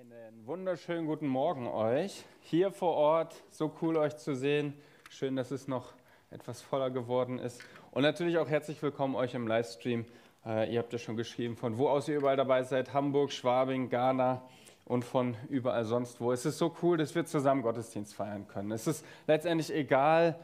Einen wunderschönen guten Morgen euch. Hier vor Ort, so cool euch zu sehen. Schön, dass es noch etwas voller geworden ist. Und natürlich auch herzlich willkommen euch im Livestream. Äh, ihr habt ja schon geschrieben, von wo aus ihr überall dabei seid. Hamburg, Schwabing, Ghana und von überall sonst wo. Es ist so cool, dass wir zusammen Gottesdienst feiern können. Es ist letztendlich egal,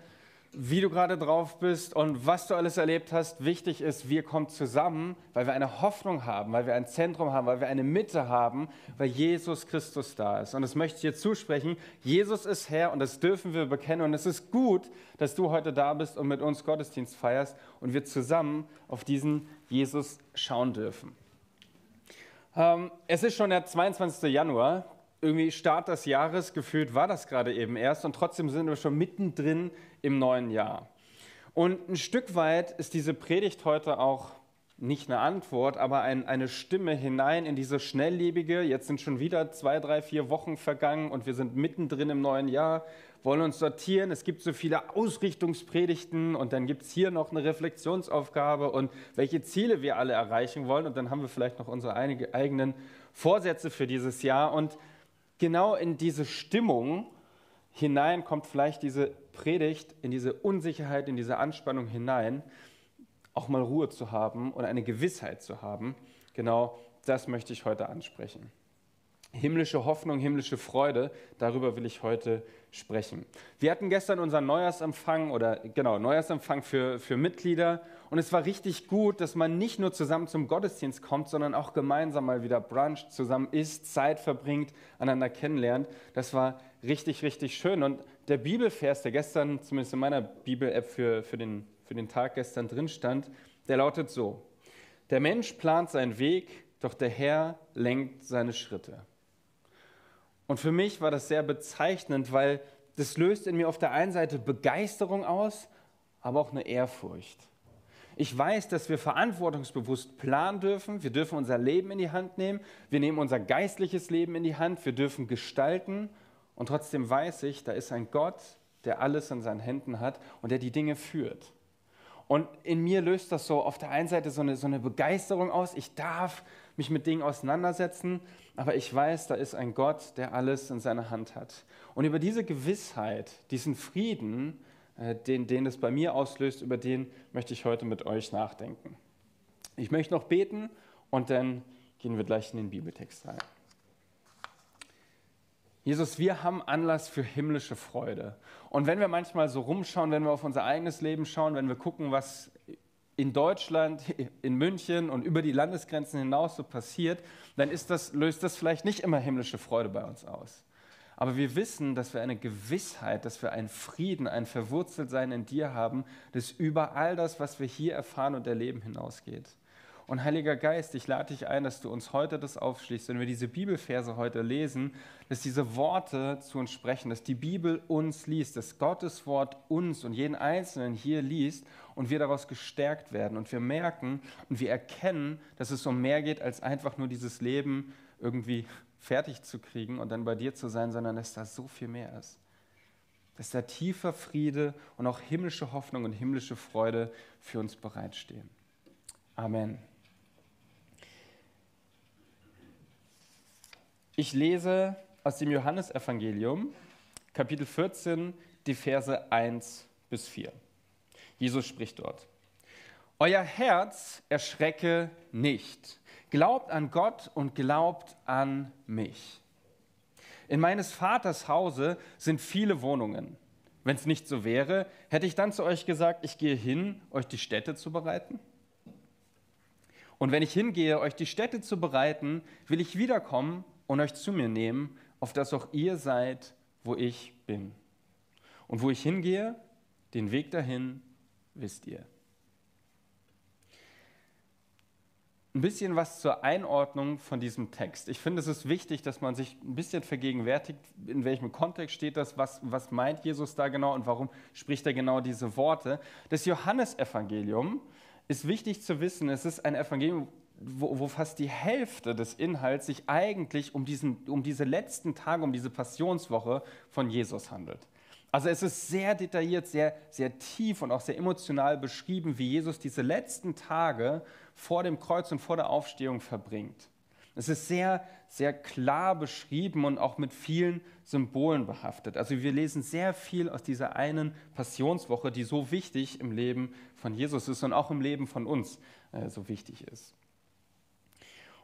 wie du gerade drauf bist und was du alles erlebt hast. Wichtig ist, wir kommen zusammen, weil wir eine Hoffnung haben, weil wir ein Zentrum haben, weil wir eine Mitte haben, weil Jesus Christus da ist. Und das möchte ich dir zusprechen. Jesus ist Herr und das dürfen wir bekennen. Und es ist gut, dass du heute da bist und mit uns Gottesdienst feierst und wir zusammen auf diesen Jesus schauen dürfen. Ähm, es ist schon der 22. Januar irgendwie Start des Jahres gefühlt war das gerade eben erst und trotzdem sind wir schon mittendrin im neuen Jahr. Und ein Stück weit ist diese Predigt heute auch nicht eine Antwort, aber ein, eine Stimme hinein in diese schnelllebige, jetzt sind schon wieder zwei, drei, vier Wochen vergangen und wir sind mittendrin im neuen Jahr, wollen uns sortieren. Es gibt so viele Ausrichtungspredigten und dann gibt es hier noch eine Reflexionsaufgabe und welche Ziele wir alle erreichen wollen. Und dann haben wir vielleicht noch unsere eigenen Vorsätze für dieses Jahr. Und genau in diese Stimmung hinein kommt vielleicht diese Predigt, in diese Unsicherheit, in diese Anspannung hinein, auch mal Ruhe zu haben und eine Gewissheit zu haben. Genau das möchte ich heute ansprechen. Himmlische Hoffnung, himmlische Freude, darüber will ich heute sprechen. Wir hatten gestern unseren Neujahrsempfang oder genau, Neujahrsempfang für, für Mitglieder und es war richtig gut, dass man nicht nur zusammen zum Gottesdienst kommt, sondern auch gemeinsam mal wieder bruncht, zusammen isst, Zeit verbringt, einander kennenlernt. Das war richtig, richtig schön. Und der Bibelvers, der gestern, zumindest in meiner Bibel-App für, für, den, für den Tag gestern drin stand, der lautet so: Der Mensch plant seinen Weg, doch der Herr lenkt seine Schritte. Und für mich war das sehr bezeichnend, weil das löst in mir auf der einen Seite Begeisterung aus, aber auch eine Ehrfurcht. Ich weiß, dass wir verantwortungsbewusst planen dürfen. Wir dürfen unser Leben in die Hand nehmen. Wir nehmen unser geistliches Leben in die Hand. Wir dürfen gestalten. Und trotzdem weiß ich, da ist ein Gott, der alles in seinen Händen hat und der die Dinge führt. Und in mir löst das so auf der einen Seite so eine, so eine Begeisterung aus. Ich darf mich mit Dingen auseinandersetzen, aber ich weiß, da ist ein Gott, der alles in seiner Hand hat. Und über diese Gewissheit, diesen Frieden, äh, den, den es bei mir auslöst, über den möchte ich heute mit euch nachdenken. Ich möchte noch beten und dann gehen wir gleich in den Bibeltext rein. Jesus, wir haben Anlass für himmlische Freude. Und wenn wir manchmal so rumschauen, wenn wir auf unser eigenes Leben schauen, wenn wir gucken, was in Deutschland, in München und über die Landesgrenzen hinaus so passiert, dann das, löst das vielleicht nicht immer himmlische Freude bei uns aus. Aber wir wissen, dass wir eine Gewissheit, dass wir einen Frieden, ein Verwurzeltsein in dir haben, das über all das, was wir hier erfahren und erleben, hinausgeht. Und Heiliger Geist, ich lade dich ein, dass du uns heute das aufschließt, wenn wir diese Bibelverse heute lesen, dass diese Worte zu uns sprechen, dass die Bibel uns liest, dass Gottes Wort uns und jeden Einzelnen hier liest und wir daraus gestärkt werden und wir merken und wir erkennen, dass es um mehr geht, als einfach nur dieses Leben irgendwie fertig zu kriegen und dann bei dir zu sein, sondern dass da so viel mehr ist. Dass da tiefer Friede und auch himmlische Hoffnung und himmlische Freude für uns bereitstehen. Amen. Ich lese aus dem Johannesevangelium, Kapitel 14, die Verse 1 bis 4. Jesus spricht dort. Euer Herz erschrecke nicht. Glaubt an Gott und glaubt an mich. In meines Vaters Hause sind viele Wohnungen. Wenn es nicht so wäre, hätte ich dann zu euch gesagt, ich gehe hin, euch die Städte zu bereiten. Und wenn ich hingehe, euch die Städte zu bereiten, will ich wiederkommen und euch zu mir nehmen, auf dass auch ihr seid, wo ich bin. Und wo ich hingehe, den Weg dahin wisst ihr. Ein bisschen was zur Einordnung von diesem Text. Ich finde, es ist wichtig, dass man sich ein bisschen vergegenwärtigt, in welchem Kontext steht das, was, was meint Jesus da genau und warum spricht er genau diese Worte. Das Johannesevangelium ist wichtig zu wissen, es ist ein Evangelium, wo, wo, fast die Hälfte des Inhalts sich eigentlich um, diesen, um diese letzten Tage, um diese Passionswoche von Jesus handelt. Also es ist sehr detailliert, sehr, sehr tief und auch sehr emotional beschrieben, wie Jesus diese letzten Tage vor dem Kreuz und vor der Aufstehung verbringt. Es ist sehr, sehr klar beschrieben und auch mit vielen Symbolen behaftet. Also wir lesen sehr viel aus dieser einen Passionswoche, die so wichtig im Leben von Jesus ist und auch im Leben von uns äh, so wichtig ist.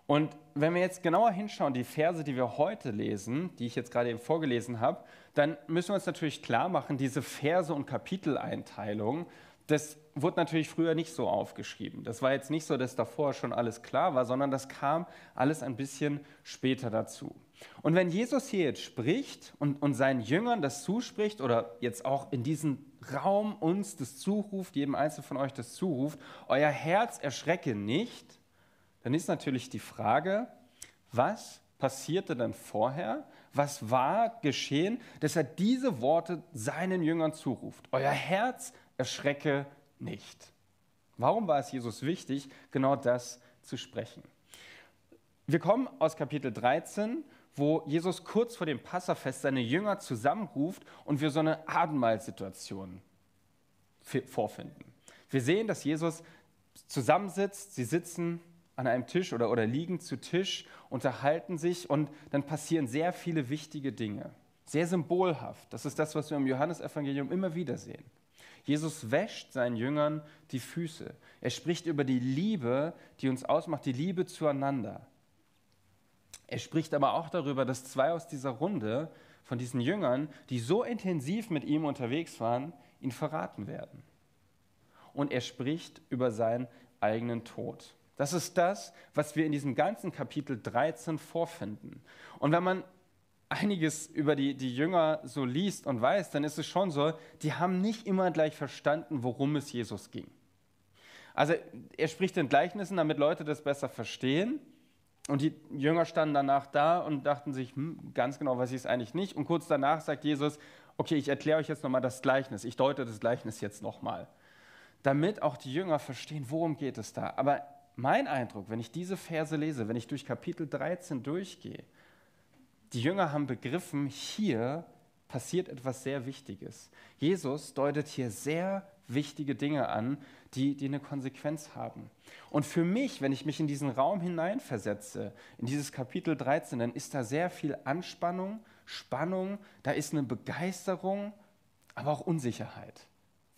Und wenn wir jetzt genauer hinschauen, die Verse, die wir heute lesen, die ich jetzt gerade eben vorgelesen habe, dann müssen wir uns natürlich klar machen, diese Verse und Kapiteleinteilung, das wurde natürlich früher nicht so aufgeschrieben. Das war jetzt nicht so, dass davor schon alles klar war, sondern das kam alles ein bisschen später dazu. Und wenn Jesus hier jetzt spricht und, und seinen Jüngern das zuspricht oder jetzt auch in diesem Raum uns das zuruft, jedem Einzelnen von euch das zuruft, euer Herz erschrecke nicht, dann ist natürlich die Frage, was passierte dann vorher? Was war geschehen, dass er diese Worte seinen Jüngern zuruft? Euer Herz erschrecke nicht. Warum war es Jesus wichtig, genau das zu sprechen? Wir kommen aus Kapitel 13, wo Jesus kurz vor dem Passafest seine Jünger zusammenruft und wir so eine Abendmahlsituation vorfinden. Wir sehen, dass Jesus zusammensitzt, sie sitzen an einem Tisch oder, oder liegen zu Tisch, unterhalten sich und dann passieren sehr viele wichtige Dinge. Sehr symbolhaft. Das ist das, was wir im Johannesevangelium immer wieder sehen. Jesus wäscht seinen Jüngern die Füße. Er spricht über die Liebe, die uns ausmacht, die Liebe zueinander. Er spricht aber auch darüber, dass zwei aus dieser Runde von diesen Jüngern, die so intensiv mit ihm unterwegs waren, ihn verraten werden. Und er spricht über seinen eigenen Tod. Das ist das, was wir in diesem ganzen Kapitel 13 vorfinden. Und wenn man einiges über die, die Jünger so liest und weiß, dann ist es schon so, die haben nicht immer gleich verstanden, worum es Jesus ging. Also er spricht in Gleichnissen, damit Leute das besser verstehen. Und die Jünger standen danach da und dachten sich, hm, ganz genau weiß ich es eigentlich nicht. Und kurz danach sagt Jesus, okay, ich erkläre euch jetzt nochmal das Gleichnis. Ich deute das Gleichnis jetzt nochmal. Damit auch die Jünger verstehen, worum geht es da. Aber mein Eindruck, wenn ich diese Verse lese, wenn ich durch Kapitel 13 durchgehe, die Jünger haben begriffen, hier passiert etwas sehr Wichtiges. Jesus deutet hier sehr wichtige Dinge an, die, die eine Konsequenz haben. Und für mich, wenn ich mich in diesen Raum hineinversetze, in dieses Kapitel 13, dann ist da sehr viel Anspannung, Spannung, da ist eine Begeisterung, aber auch Unsicherheit.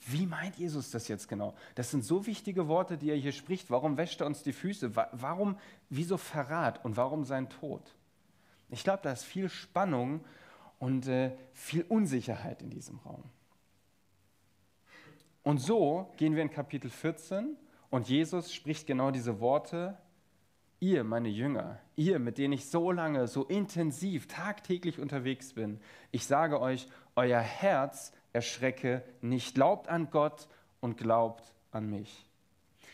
Wie meint Jesus das jetzt genau? Das sind so wichtige Worte, die er hier spricht. Warum wäscht er uns die Füße? Warum, wieso Verrat und warum sein Tod? Ich glaube, da ist viel Spannung und äh, viel Unsicherheit in diesem Raum. Und so gehen wir in Kapitel 14 und Jesus spricht genau diese Worte. Ihr, meine Jünger, ihr, mit denen ich so lange, so intensiv, tagtäglich unterwegs bin, ich sage euch, euer Herz erschrecke nicht. Glaubt an Gott und glaubt an mich.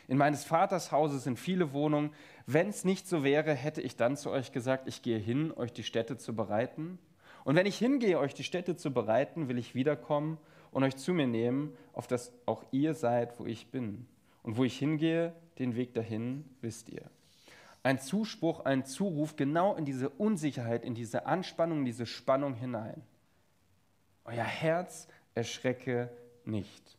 In meines Vaters Hause sind viele Wohnungen. Wenn es nicht so wäre, hätte ich dann zu euch gesagt, ich gehe hin, euch die Städte zu bereiten. Und wenn ich hingehe, euch die Städte zu bereiten, will ich wiederkommen und euch zu mir nehmen, auf dass auch ihr seid, wo ich bin. Und wo ich hingehe, den Weg dahin wisst ihr. Ein Zuspruch, ein Zuruf genau in diese Unsicherheit, in diese Anspannung, in diese Spannung hinein. Euer Herz erschrecke nicht.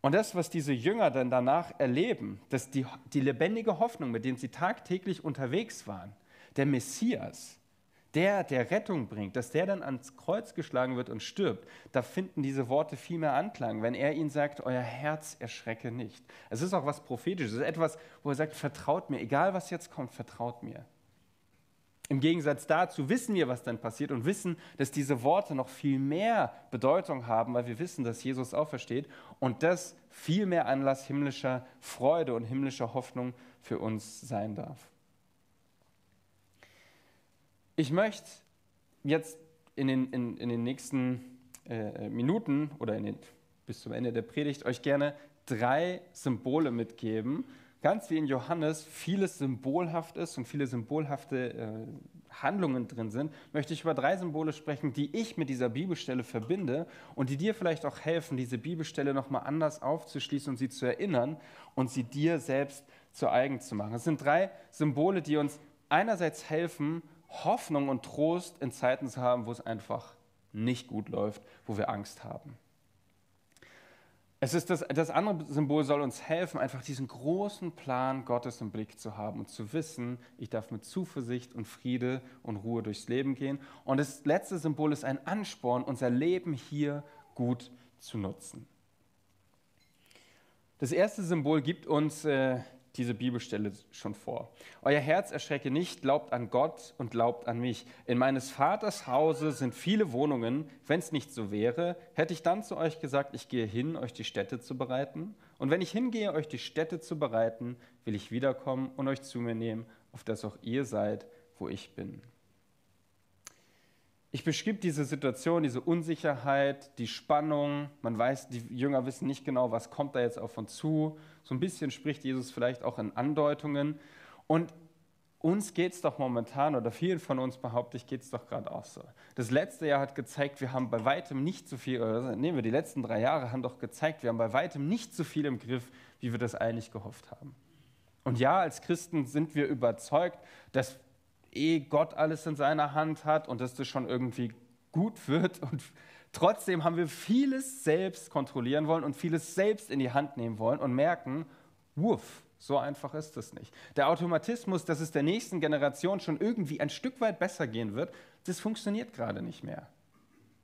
Und das, was diese Jünger dann danach erleben, dass die, die lebendige Hoffnung, mit dem sie tagtäglich unterwegs waren, der Messias, der, der Rettung bringt, dass der dann ans Kreuz geschlagen wird und stirbt, da finden diese Worte viel mehr Anklang, wenn er ihnen sagt, euer Herz erschrecke nicht. Es ist auch was Prophetisches, es ist etwas, wo er sagt, vertraut mir, egal was jetzt kommt, vertraut mir. Im Gegensatz dazu wissen wir, was dann passiert und wissen, dass diese Worte noch viel mehr Bedeutung haben, weil wir wissen, dass Jesus aufersteht und das viel mehr Anlass himmlischer Freude und himmlischer Hoffnung für uns sein darf. Ich möchte jetzt in den, in, in den nächsten äh, Minuten oder den, bis zum Ende der Predigt euch gerne drei Symbole mitgeben, ganz wie in Johannes vieles symbolhaft ist und viele symbolhafte äh, Handlungen drin sind, möchte ich über drei Symbole sprechen, die ich mit dieser Bibelstelle verbinde und die dir vielleicht auch helfen, diese Bibelstelle nochmal anders aufzuschließen und sie zu erinnern und sie dir selbst zu eigen zu machen. Es sind drei Symbole, die uns einerseits helfen, Hoffnung und Trost in Zeiten zu haben, wo es einfach nicht gut läuft, wo wir Angst haben. Es ist das, das andere Symbol soll uns helfen, einfach diesen großen Plan Gottes im Blick zu haben und zu wissen, ich darf mit Zuversicht und Friede und Ruhe durchs Leben gehen. Und das letzte Symbol ist ein Ansporn, unser Leben hier gut zu nutzen. Das erste Symbol gibt uns äh, diese Bibelstelle schon vor. Euer Herz erschrecke nicht, glaubt an Gott und glaubt an mich. In meines Vaters Hause sind viele Wohnungen. Wenn es nicht so wäre, hätte ich dann zu euch gesagt, ich gehe hin, euch die Städte zu bereiten. Und wenn ich hingehe, euch die Städte zu bereiten, will ich wiederkommen und euch zu mir nehmen, auf dass auch ihr seid, wo ich bin. Ich beschrieb diese Situation, diese Unsicherheit, die Spannung. Man weiß, die Jünger wissen nicht genau, was kommt da jetzt auf uns zu. So ein bisschen spricht Jesus vielleicht auch in Andeutungen. Und uns geht es doch momentan, oder vielen von uns behaupte ich, geht es doch gerade auch so. Das letzte Jahr hat gezeigt, wir haben bei weitem nicht so viel, oder nehmen wir die letzten drei Jahre, haben doch gezeigt, wir haben bei weitem nicht so viel im Griff, wie wir das eigentlich gehofft haben. Und ja, als Christen sind wir überzeugt, dass eh Gott alles in seiner Hand hat und dass das schon irgendwie gut wird. Und trotzdem haben wir vieles selbst kontrollieren wollen und vieles selbst in die Hand nehmen wollen und merken, wuff, so einfach ist das nicht. Der Automatismus, dass es der nächsten Generation schon irgendwie ein Stück weit besser gehen wird, das funktioniert gerade nicht mehr.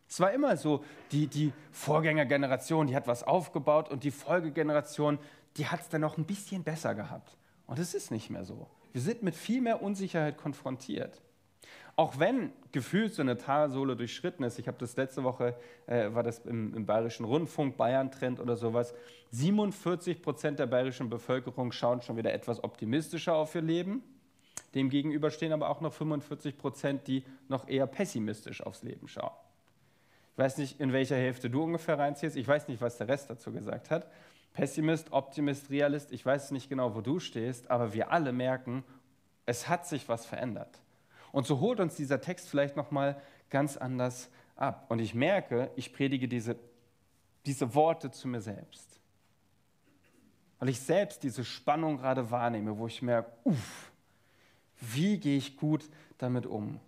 Es war immer so, die, die Vorgängergeneration, die hat was aufgebaut und die Folgegeneration, die hat es dann noch ein bisschen besser gehabt. Und es ist nicht mehr so. Wir sind mit viel mehr Unsicherheit konfrontiert. Auch wenn gefühlt so eine Talsohle durchschritten ist, ich habe das letzte Woche, äh, war das im, im Bayerischen Rundfunk, Bayern-Trend oder sowas, 47 Prozent der bayerischen Bevölkerung schauen schon wieder etwas optimistischer auf ihr Leben. Demgegenüber stehen aber auch noch 45 Prozent, die noch eher pessimistisch aufs Leben schauen. Ich weiß nicht, in welcher Hälfte du ungefähr reinziehst. Ich weiß nicht, was der Rest dazu gesagt hat. Pessimist, Optimist, Realist, ich weiß nicht genau, wo du stehst, aber wir alle merken, es hat sich was verändert. Und so holt uns dieser Text vielleicht nochmal ganz anders ab. Und ich merke, ich predige diese, diese Worte zu mir selbst. Weil ich selbst diese Spannung gerade wahrnehme, wo ich merke, uff, wie gehe ich gut damit um?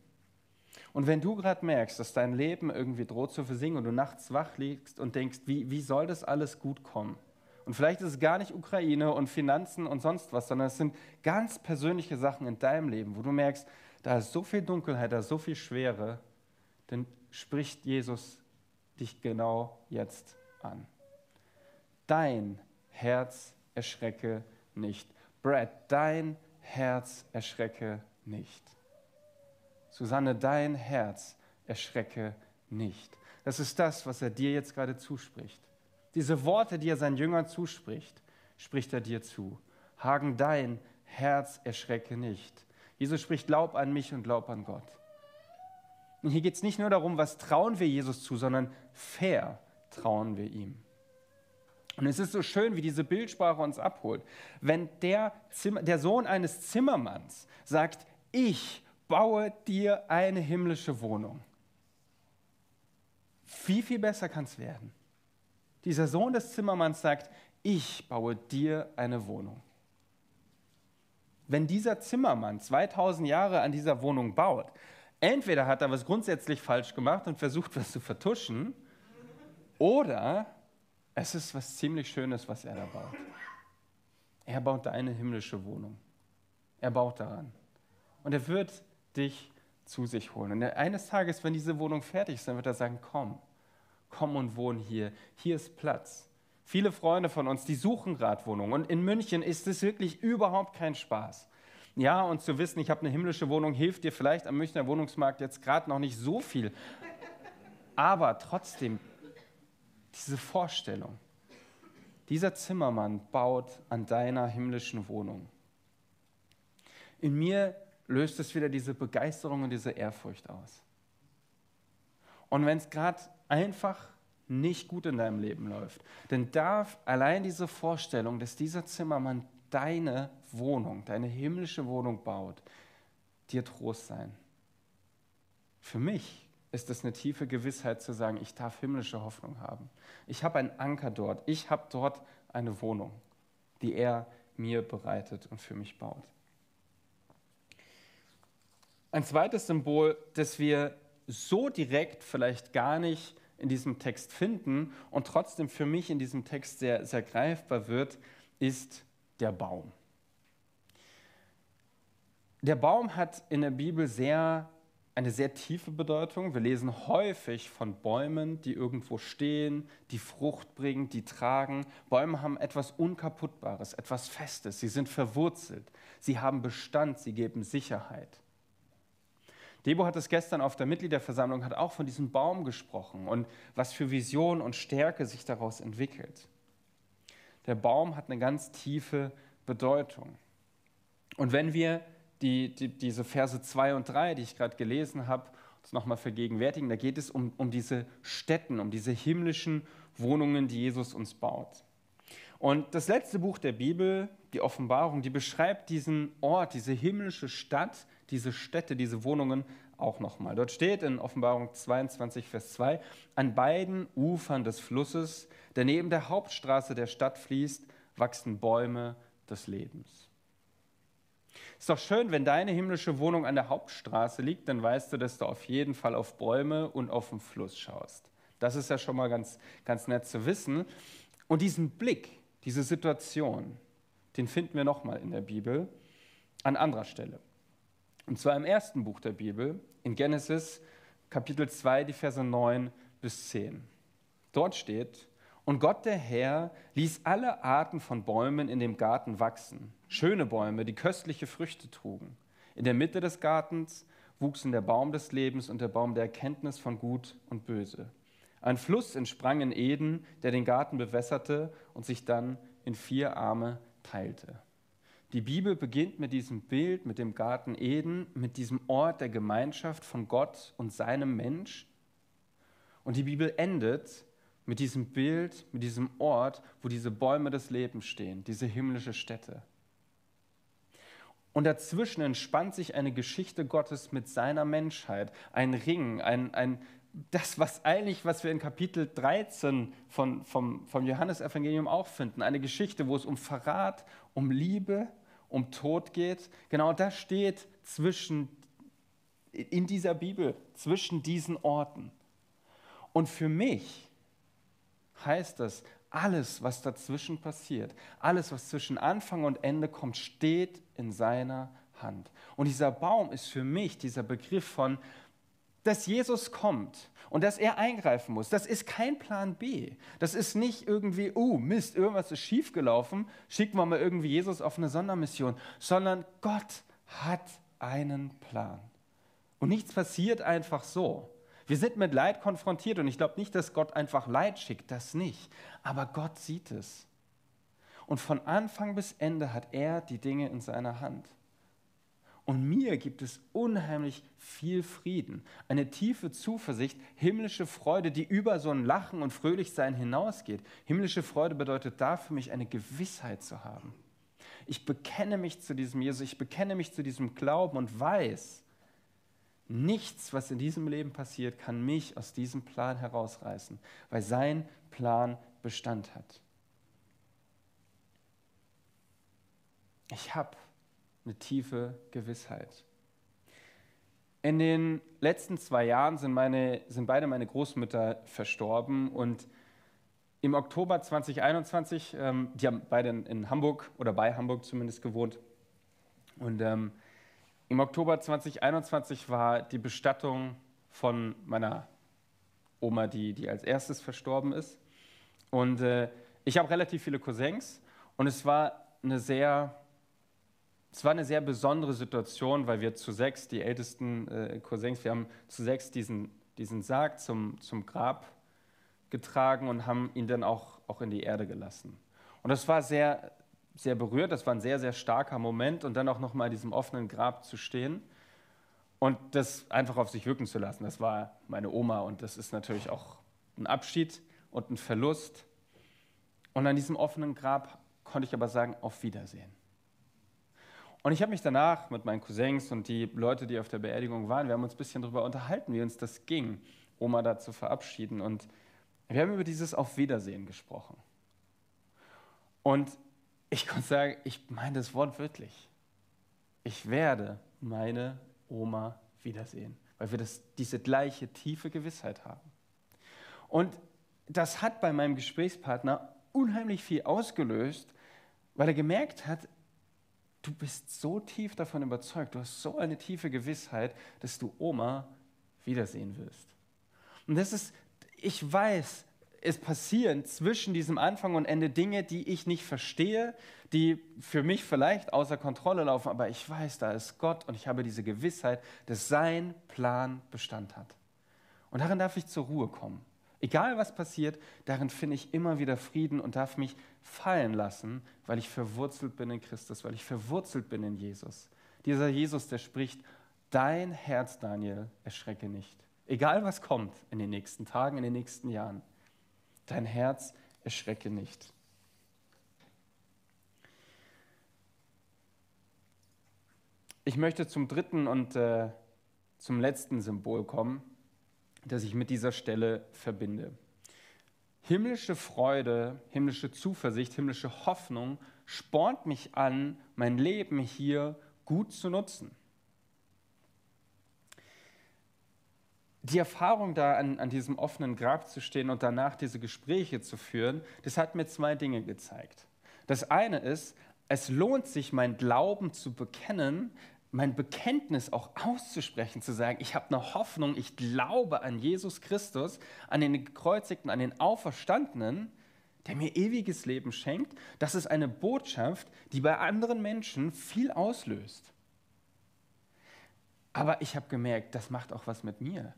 Und wenn du gerade merkst, dass dein Leben irgendwie droht zu versiegen und du nachts wach liegst und denkst, wie, wie soll das alles gut kommen? Und vielleicht ist es gar nicht Ukraine und Finanzen und sonst was, sondern es sind ganz persönliche Sachen in deinem Leben, wo du merkst, da ist so viel Dunkelheit, da ist so viel Schwere, dann spricht Jesus dich genau jetzt an. Dein Herz erschrecke nicht. Brad, dein Herz erschrecke nicht. Susanne, dein Herz erschrecke nicht. Das ist das, was er dir jetzt gerade zuspricht. Diese Worte, die er seinen Jüngern zuspricht, spricht er dir zu. Hagen, dein Herz erschrecke nicht. Jesus spricht, glaub an mich und glaub an Gott. Und hier geht es nicht nur darum, was trauen wir Jesus zu, sondern vertrauen wir ihm. Und es ist so schön, wie diese Bildsprache uns abholt. Wenn der, Zimmer, der Sohn eines Zimmermanns sagt, ich baue dir eine himmlische Wohnung, wie viel besser kann es werden? Dieser Sohn des Zimmermanns sagt, ich baue dir eine Wohnung. Wenn dieser Zimmermann 2000 Jahre an dieser Wohnung baut, entweder hat er was grundsätzlich falsch gemacht und versucht, was zu vertuschen, oder es ist was ziemlich Schönes, was er da baut. Er baut da eine himmlische Wohnung. Er baut daran. Und er wird dich zu sich holen. Und eines Tages, wenn diese Wohnung fertig ist, dann wird er sagen, komm, komm und wohn hier, hier ist Platz. Viele Freunde von uns, die suchen Radwohnungen und in München ist es wirklich überhaupt kein Spaß. Ja, und zu wissen, ich habe eine himmlische Wohnung, hilft dir vielleicht am Münchner Wohnungsmarkt jetzt gerade noch nicht so viel. Aber trotzdem, diese Vorstellung, dieser Zimmermann baut an deiner himmlischen Wohnung. In mir löst es wieder diese Begeisterung und diese Ehrfurcht aus. Und wenn es gerade einfach nicht gut in deinem Leben läuft, dann darf allein diese Vorstellung, dass dieser Zimmermann deine Wohnung, deine himmlische Wohnung baut, dir Trost sein. Für mich ist es eine tiefe Gewissheit zu sagen, ich darf himmlische Hoffnung haben. Ich habe einen Anker dort. Ich habe dort eine Wohnung, die er mir bereitet und für mich baut. Ein zweites Symbol, das wir so direkt vielleicht gar nicht in diesem Text finden und trotzdem für mich in diesem Text sehr, sehr greifbar wird, ist der Baum. Der Baum hat in der Bibel sehr, eine sehr tiefe Bedeutung. Wir lesen häufig von Bäumen, die irgendwo stehen, die Frucht bringen, die tragen. Bäume haben etwas Unkaputtbares, etwas Festes. Sie sind verwurzelt. Sie haben Bestand. Sie geben Sicherheit. Debo hat es gestern auf der Mitgliederversammlung, hat auch von diesem Baum gesprochen und was für Vision und Stärke sich daraus entwickelt. Der Baum hat eine ganz tiefe Bedeutung. Und wenn wir die, die, diese Verse 2 und 3, die ich gerade gelesen habe, uns nochmal vergegenwärtigen, da geht es um, um diese Städten, um diese himmlischen Wohnungen, die Jesus uns baut. Und das letzte Buch der Bibel, die Offenbarung, die beschreibt diesen Ort, diese himmlische Stadt, diese Städte, diese Wohnungen auch nochmal. Dort steht in Offenbarung 22, Vers 2, an beiden Ufern des Flusses, der neben der Hauptstraße der Stadt fließt, wachsen Bäume des Lebens. Ist doch schön, wenn deine himmlische Wohnung an der Hauptstraße liegt, dann weißt du, dass du auf jeden Fall auf Bäume und auf den Fluss schaust. Das ist ja schon mal ganz, ganz nett zu wissen. Und diesen Blick, diese Situation, den finden wir nochmal in der Bibel an anderer Stelle. Und zwar im ersten Buch der Bibel, in Genesis Kapitel 2, die Verse 9 bis 10. Dort steht, und Gott der Herr ließ alle Arten von Bäumen in dem Garten wachsen, schöne Bäume, die köstliche Früchte trugen. In der Mitte des Gartens wuchsen der Baum des Lebens und der Baum der Erkenntnis von Gut und Böse. Ein Fluss entsprang in Eden, der den Garten bewässerte und sich dann in vier Arme teilte. Die Bibel beginnt mit diesem Bild, mit dem Garten Eden, mit diesem Ort der Gemeinschaft von Gott und seinem Mensch. Und die Bibel endet mit diesem Bild, mit diesem Ort, wo diese Bäume des Lebens stehen, diese himmlische Stätte. Und dazwischen entspannt sich eine Geschichte Gottes mit seiner Menschheit, ein Ring, ein, ein, das, was eigentlich, was wir in Kapitel 13 von, vom, vom Johannesevangelium auch finden, eine Geschichte, wo es um Verrat, um Liebe, um Tod geht. Genau das steht zwischen, in dieser Bibel, zwischen diesen Orten. Und für mich heißt das, alles, was dazwischen passiert, alles, was zwischen Anfang und Ende kommt, steht in seiner Hand. Und dieser Baum ist für mich dieser Begriff von, dass Jesus kommt und dass er eingreifen muss. Das ist kein Plan B. Das ist nicht irgendwie, oh Mist, irgendwas ist schiefgelaufen, schicken wir mal irgendwie Jesus auf eine Sondermission, sondern Gott hat einen Plan. Und nichts passiert einfach so. Wir sind mit Leid konfrontiert und ich glaube nicht, dass Gott einfach Leid schickt, das nicht. Aber Gott sieht es. Und von Anfang bis Ende hat er die Dinge in seiner Hand. Und mir gibt es unheimlich viel Frieden, eine tiefe Zuversicht, himmlische Freude, die über so ein Lachen und Fröhlichsein hinausgeht. Himmlische Freude bedeutet da für mich eine Gewissheit zu haben. Ich bekenne mich zu diesem Jesus, ich bekenne mich zu diesem Glauben und weiß, nichts, was in diesem Leben passiert, kann mich aus diesem Plan herausreißen, weil sein Plan Bestand hat. Ich habe eine tiefe Gewissheit. In den letzten zwei Jahren sind, meine, sind beide meine Großmütter verstorben und im Oktober 2021, ähm, die haben beide in Hamburg oder bei Hamburg zumindest gewohnt. Und ähm, im Oktober 2021 war die Bestattung von meiner Oma, die, die als erstes verstorben ist. Und äh, ich habe relativ viele Cousins und es war eine sehr es war eine sehr besondere Situation, weil wir zu sechs, die ältesten äh, Cousins, wir haben zu sechs diesen, diesen Sarg zum, zum Grab getragen und haben ihn dann auch, auch in die Erde gelassen. Und das war sehr, sehr berührt, das war ein sehr, sehr starker Moment und dann auch nochmal in diesem offenen Grab zu stehen und das einfach auf sich wirken zu lassen. Das war meine Oma und das ist natürlich auch ein Abschied und ein Verlust. Und an diesem offenen Grab konnte ich aber sagen, auf Wiedersehen. Und ich habe mich danach mit meinen Cousins und die Leute, die auf der Beerdigung waren, wir haben uns ein bisschen darüber unterhalten, wie uns das ging, Oma da zu verabschieden. Und wir haben über dieses Auf Wiedersehen gesprochen. Und ich konnte sagen, ich meine das Wort wirklich. Ich werde meine Oma wiedersehen, weil wir das, diese gleiche tiefe Gewissheit haben. Und das hat bei meinem Gesprächspartner unheimlich viel ausgelöst, weil er gemerkt hat, du bist so tief davon überzeugt, du hast so eine tiefe Gewissheit, dass du Oma wiedersehen wirst. Und das ist, ich weiß, es passieren zwischen diesem Anfang und Ende Dinge, die ich nicht verstehe, die für mich vielleicht außer Kontrolle laufen, aber ich weiß, da ist Gott und ich habe diese Gewissheit, dass sein Plan Bestand hat. Und darin darf ich zur Ruhe kommen. Egal was passiert, darin finde ich immer wieder Frieden und darf mich fallen lassen, weil ich verwurzelt bin in Christus, weil ich verwurzelt bin in Jesus. Dieser Jesus, der spricht, dein Herz, Daniel, erschrecke nicht. Egal was kommt in den nächsten Tagen, in den nächsten Jahren, dein Herz erschrecke nicht. Ich möchte zum dritten und äh, zum letzten Symbol kommen, das ich mit dieser Stelle verbinde. Himmlische Freude, himmlische Zuversicht, himmlische Hoffnung spornt mich an, mein Leben hier gut zu nutzen. Die Erfahrung da an, an diesem offenen Grab zu stehen und danach diese Gespräche zu führen, das hat mir zwei Dinge gezeigt. Das eine ist, es lohnt sich, mein Glauben zu bekennen, mein Bekenntnis auch auszusprechen, zu sagen, ich habe eine Hoffnung, ich glaube an Jesus Christus, an den Gekreuzigten, an den Auferstandenen, der mir ewiges Leben schenkt, das ist eine Botschaft, die bei anderen Menschen viel auslöst. Aber ich habe gemerkt, das macht auch was mit mir.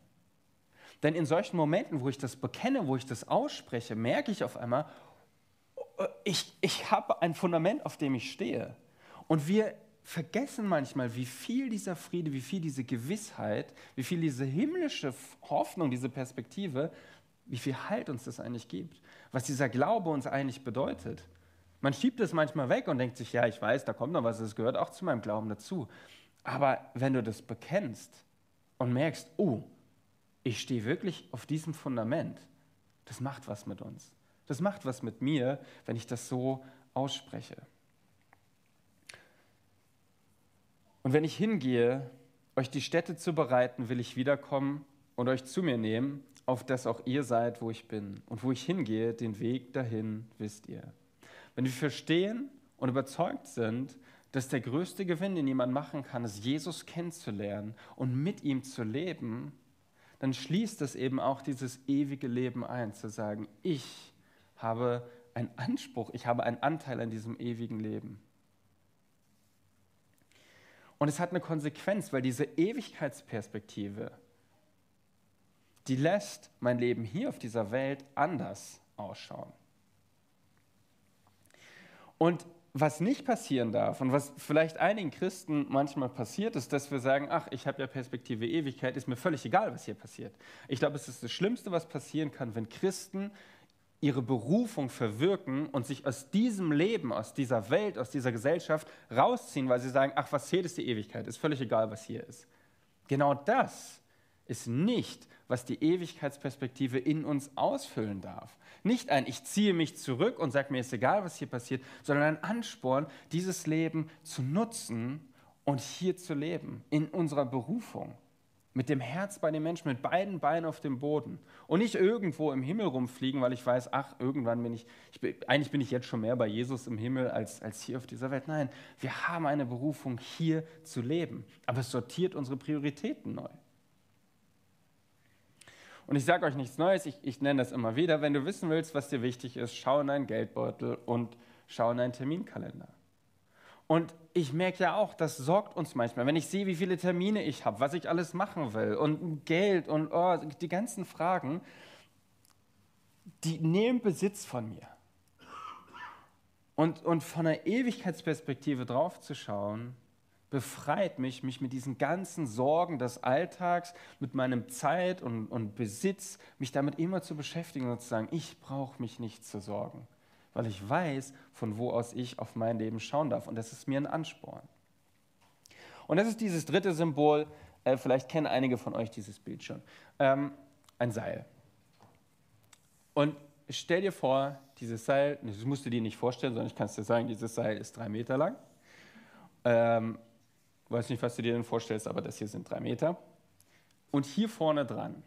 Denn in solchen Momenten, wo ich das bekenne, wo ich das ausspreche, merke ich auf einmal, ich, ich habe ein Fundament, auf dem ich stehe. Und wir vergessen manchmal, wie viel dieser Friede, wie viel diese Gewissheit, wie viel diese himmlische Hoffnung, diese Perspektive, wie viel Halt uns das eigentlich gibt, was dieser Glaube uns eigentlich bedeutet. Man schiebt es manchmal weg und denkt sich, ja, ich weiß, da kommt noch was, es gehört auch zu meinem Glauben dazu. Aber wenn du das bekennst und merkst, oh, ich stehe wirklich auf diesem Fundament, das macht was mit uns. Das macht was mit mir, wenn ich das so ausspreche. Und wenn ich hingehe, euch die Städte zu bereiten, will ich wiederkommen und euch zu mir nehmen, auf das auch ihr seid, wo ich bin. Und wo ich hingehe, den Weg dahin wisst ihr. Wenn wir verstehen und überzeugt sind, dass der größte Gewinn, den jemand machen kann, ist, Jesus kennenzulernen und mit ihm zu leben, dann schließt es eben auch dieses ewige Leben ein, zu sagen, ich habe einen Anspruch, ich habe einen Anteil an diesem ewigen Leben. Und es hat eine Konsequenz, weil diese Ewigkeitsperspektive, die lässt mein Leben hier auf dieser Welt anders ausschauen. Und was nicht passieren darf und was vielleicht einigen Christen manchmal passiert, ist, dass wir sagen, ach, ich habe ja Perspektive Ewigkeit, ist mir völlig egal, was hier passiert. Ich glaube, es ist das Schlimmste, was passieren kann, wenn Christen ihre Berufung verwirken und sich aus diesem Leben, aus dieser Welt, aus dieser Gesellschaft rausziehen, weil sie sagen, ach, was zählt ist die Ewigkeit, ist völlig egal, was hier ist. Genau das ist nicht, was die Ewigkeitsperspektive in uns ausfüllen darf. Nicht ein, ich ziehe mich zurück und sage mir, ist egal, was hier passiert, sondern ein Ansporn, dieses Leben zu nutzen und hier zu leben, in unserer Berufung mit dem Herz bei den Menschen, mit beiden Beinen auf dem Boden und nicht irgendwo im Himmel rumfliegen, weil ich weiß, ach, irgendwann bin ich, ich bin, eigentlich bin ich jetzt schon mehr bei Jesus im Himmel als, als hier auf dieser Welt. Nein, wir haben eine Berufung, hier zu leben, aber es sortiert unsere Prioritäten neu. Und ich sage euch nichts Neues, ich, ich nenne das immer wieder, wenn du wissen willst, was dir wichtig ist, schau in deinen Geldbeutel und schau in deinen Terminkalender. Und ich merke ja auch, das sorgt uns manchmal, wenn ich sehe, wie viele Termine ich habe, was ich alles machen will und Geld und oh, die ganzen Fragen, die nehmen Besitz von mir. Und, und von einer Ewigkeitsperspektive drauf zu schauen, befreit mich, mich mit diesen ganzen Sorgen des Alltags, mit meinem Zeit und, und Besitz, mich damit immer zu beschäftigen und zu sagen, ich brauche mich nicht zu sorgen weil ich weiß, von wo aus ich auf mein Leben schauen darf. Und das ist mir ein Ansporn. Und das ist dieses dritte Symbol, äh, vielleicht kennen einige von euch dieses Bild schon, ähm, ein Seil. Und stell dir vor, dieses Seil, das musst du dir nicht vorstellen, sondern ich kann es dir sagen, dieses Seil ist drei Meter lang. Ähm, weiß nicht, was du dir denn vorstellst, aber das hier sind drei Meter. Und hier vorne dran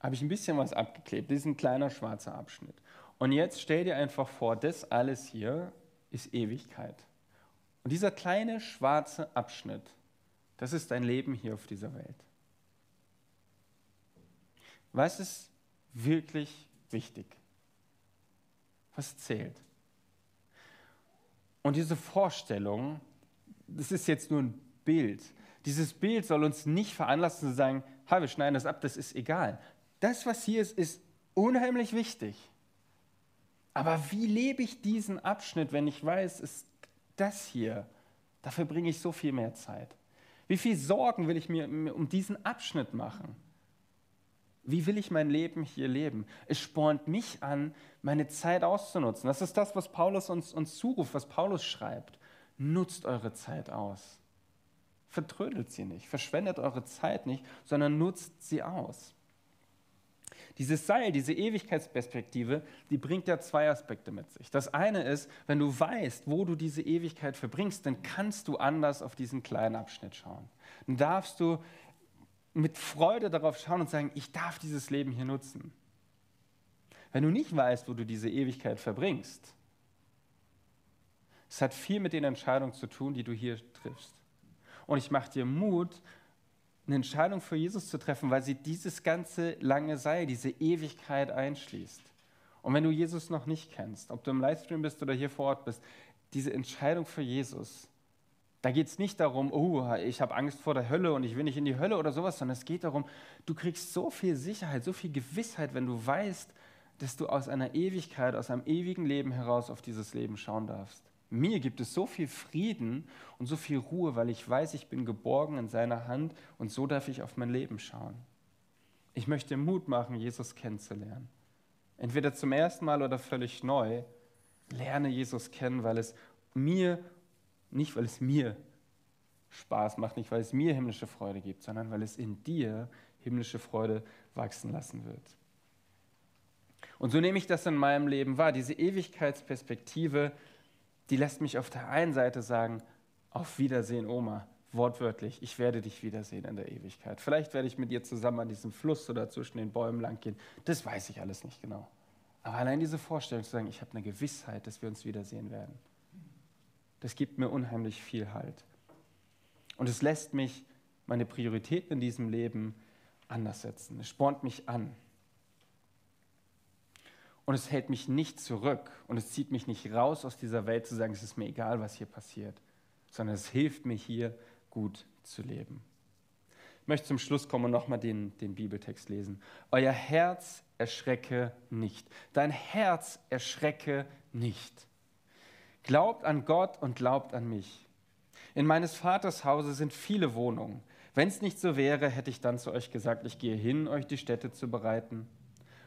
habe ich ein bisschen was abgeklebt. Das ist ein kleiner schwarzer Abschnitt. Und jetzt stell dir einfach vor, das alles hier ist Ewigkeit. Und dieser kleine schwarze Abschnitt, das ist dein Leben hier auf dieser Welt. Was ist wirklich wichtig? Was zählt? Und diese Vorstellung, das ist jetzt nur ein Bild. Dieses Bild soll uns nicht veranlassen zu sagen, ha, wir schneiden das ab, das ist egal. Das, was hier ist, ist unheimlich wichtig. Aber wie lebe ich diesen Abschnitt, wenn ich weiß, ist das hier, dafür bringe ich so viel mehr Zeit? Wie viel Sorgen will ich mir um diesen Abschnitt machen? Wie will ich mein Leben hier leben? Es spornt mich an, meine Zeit auszunutzen. Das ist das, was Paulus uns, uns zuruft, was Paulus schreibt. Nutzt eure Zeit aus. Vertrödelt sie nicht, verschwendet eure Zeit nicht, sondern nutzt sie aus. Dieses Seil, diese Ewigkeitsperspektive, die bringt ja zwei Aspekte mit sich. Das eine ist, wenn du weißt, wo du diese Ewigkeit verbringst, dann kannst du anders auf diesen kleinen Abschnitt schauen. Dann darfst du mit Freude darauf schauen und sagen, ich darf dieses Leben hier nutzen. Wenn du nicht weißt, wo du diese Ewigkeit verbringst, es hat viel mit den Entscheidungen zu tun, die du hier triffst. Und ich mache dir Mut, eine Entscheidung für Jesus zu treffen, weil sie dieses ganze lange Seil, diese Ewigkeit einschließt. Und wenn du Jesus noch nicht kennst, ob du im Livestream bist oder hier vor Ort bist, diese Entscheidung für Jesus, da geht es nicht darum, oh, ich habe Angst vor der Hölle und ich will nicht in die Hölle oder sowas, sondern es geht darum, du kriegst so viel Sicherheit, so viel Gewissheit, wenn du weißt, dass du aus einer Ewigkeit, aus einem ewigen Leben heraus auf dieses Leben schauen darfst. Mir gibt es so viel Frieden und so viel Ruhe, weil ich weiß, ich bin geborgen in seiner Hand und so darf ich auf mein Leben schauen. Ich möchte Mut machen, Jesus kennenzulernen. Entweder zum ersten Mal oder völlig neu. Lerne Jesus kennen, weil es mir, nicht weil es mir Spaß macht, nicht weil es mir himmlische Freude gibt, sondern weil es in dir himmlische Freude wachsen lassen wird. Und so nehme ich das in meinem Leben wahr, diese Ewigkeitsperspektive, die lässt mich auf der einen Seite sagen, auf Wiedersehen, Oma, wortwörtlich, ich werde dich wiedersehen in der Ewigkeit. Vielleicht werde ich mit dir zusammen an diesem Fluss oder zwischen den Bäumen lang gehen. Das weiß ich alles nicht genau. Aber allein diese Vorstellung zu sagen, ich habe eine Gewissheit, dass wir uns wiedersehen werden, das gibt mir unheimlich viel Halt. Und es lässt mich meine Prioritäten in diesem Leben anders setzen. Es spornt mich an. Und es hält mich nicht zurück und es zieht mich nicht raus aus dieser Welt zu sagen, es ist mir egal, was hier passiert, sondern es hilft mir hier gut zu leben. Ich möchte zum Schluss kommen und nochmal den, den Bibeltext lesen. Euer Herz erschrecke nicht. Dein Herz erschrecke nicht. Glaubt an Gott und glaubt an mich. In meines Vaters Hause sind viele Wohnungen. Wenn es nicht so wäre, hätte ich dann zu euch gesagt, ich gehe hin, euch die Städte zu bereiten.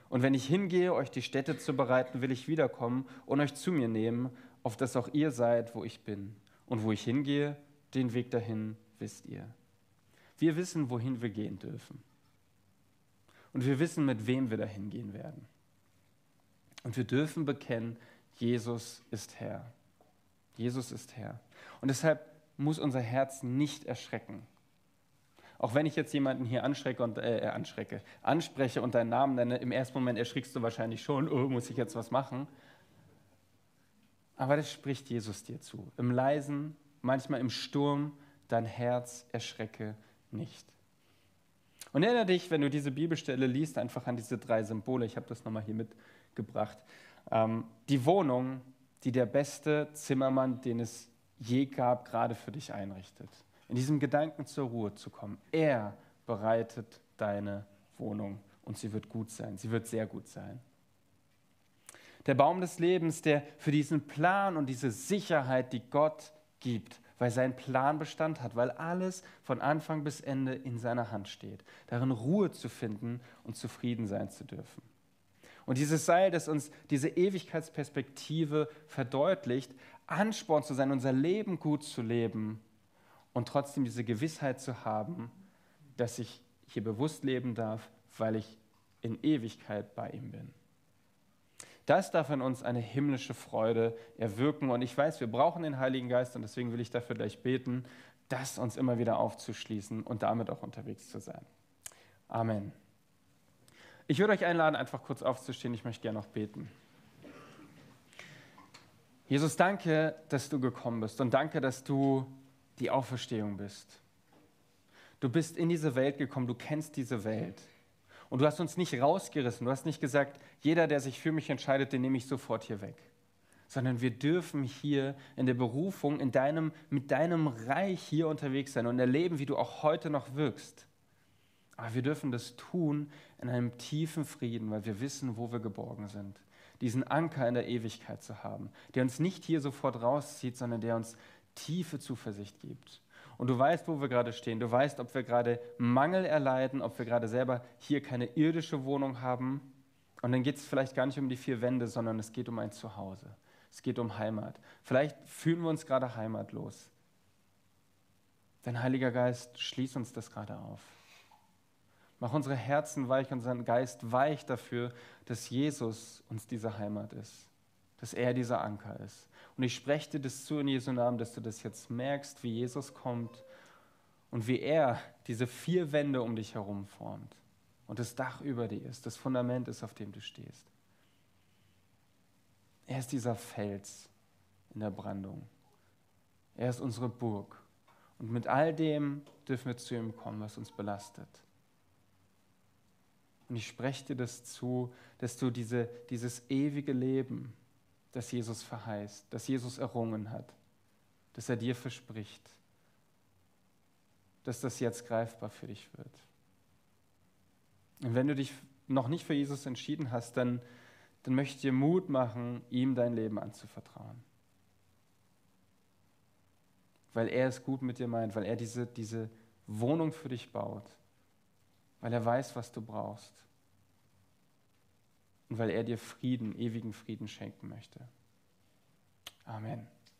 Und wenn ich hingehe, euch die Städte zu bereiten, will ich wiederkommen und euch zu mir nehmen, auf dass auch ihr seid, wo ich bin. Und wo ich hingehe, den Weg dahin wisst ihr. Wir wissen, wohin wir gehen dürfen. Und wir wissen, mit wem wir dahin gehen werden. Und wir dürfen bekennen, Jesus ist Herr. Jesus ist Herr. Und deshalb muss unser Herz nicht erschrecken, auch wenn ich jetzt jemanden hier anschrecke und, äh, äh, anschrecke, anspreche und deinen Namen nenne, im ersten Moment erschrickst du wahrscheinlich schon, oh, muss ich jetzt was machen? Aber das spricht Jesus dir zu. Im Leisen, manchmal im Sturm, dein Herz erschrecke nicht. Und erinnere dich, wenn du diese Bibelstelle liest, einfach an diese drei Symbole. Ich habe das nochmal hier mitgebracht. Ähm, die Wohnung, die der beste Zimmermann, den es je gab, gerade für dich einrichtet in diesem Gedanken zur Ruhe zu kommen. Er bereitet deine Wohnung und sie wird gut sein. Sie wird sehr gut sein. Der Baum des Lebens, der für diesen Plan und diese Sicherheit, die Gott gibt, weil sein Plan Bestand hat, weil alles von Anfang bis Ende in seiner Hand steht, darin Ruhe zu finden und zufrieden sein zu dürfen. Und dieses Seil, das uns diese Ewigkeitsperspektive verdeutlicht, Ansporn zu sein, unser Leben gut zu leben und trotzdem diese Gewissheit zu haben, dass ich hier bewusst leben darf, weil ich in Ewigkeit bei ihm bin. Das darf in uns eine himmlische Freude erwirken. Und ich weiß, wir brauchen den Heiligen Geist und deswegen will ich dafür gleich beten, das uns immer wieder aufzuschließen und damit auch unterwegs zu sein. Amen. Ich würde euch einladen, einfach kurz aufzustehen. Ich möchte gerne noch beten. Jesus, danke, dass du gekommen bist und danke, dass du die Auferstehung bist. Du bist in diese Welt gekommen, du kennst diese Welt. Und du hast uns nicht rausgerissen, du hast nicht gesagt, jeder, der sich für mich entscheidet, den nehme ich sofort hier weg. Sondern wir dürfen hier in der Berufung, in deinem, mit deinem Reich hier unterwegs sein und erleben, wie du auch heute noch wirkst. Aber wir dürfen das tun in einem tiefen Frieden, weil wir wissen, wo wir geborgen sind. Diesen Anker in der Ewigkeit zu haben, der uns nicht hier sofort rauszieht, sondern der uns tiefe Zuversicht gibt. Und du weißt, wo wir gerade stehen. Du weißt, ob wir gerade Mangel erleiden, ob wir gerade selber hier keine irdische Wohnung haben. Und dann geht es vielleicht gar nicht um die vier Wände, sondern es geht um ein Zuhause. Es geht um Heimat. Vielleicht fühlen wir uns gerade heimatlos. Dein Heiliger Geist, schließ uns das gerade auf. Mach unsere Herzen weich, unseren Geist weich dafür, dass Jesus uns diese Heimat ist, dass er dieser Anker ist. Und ich spreche dir das zu in Jesu Namen, dass du das jetzt merkst, wie Jesus kommt und wie er diese vier Wände um dich herum formt und das Dach über dir ist, das Fundament ist, auf dem du stehst. Er ist dieser Fels in der Brandung. Er ist unsere Burg. Und mit all dem dürfen wir zu ihm kommen, was uns belastet. Und ich spreche dir das zu, dass du diese, dieses ewige Leben, das Jesus verheißt, das Jesus errungen hat, dass er dir verspricht, dass das jetzt greifbar für dich wird. Und wenn du dich noch nicht für Jesus entschieden hast, dann, dann möchte ich dir Mut machen, ihm dein Leben anzuvertrauen. Weil er es gut mit dir meint, weil er diese, diese Wohnung für dich baut, weil er weiß, was du brauchst und weil er dir Frieden, ewigen Frieden schenken möchte. Amen.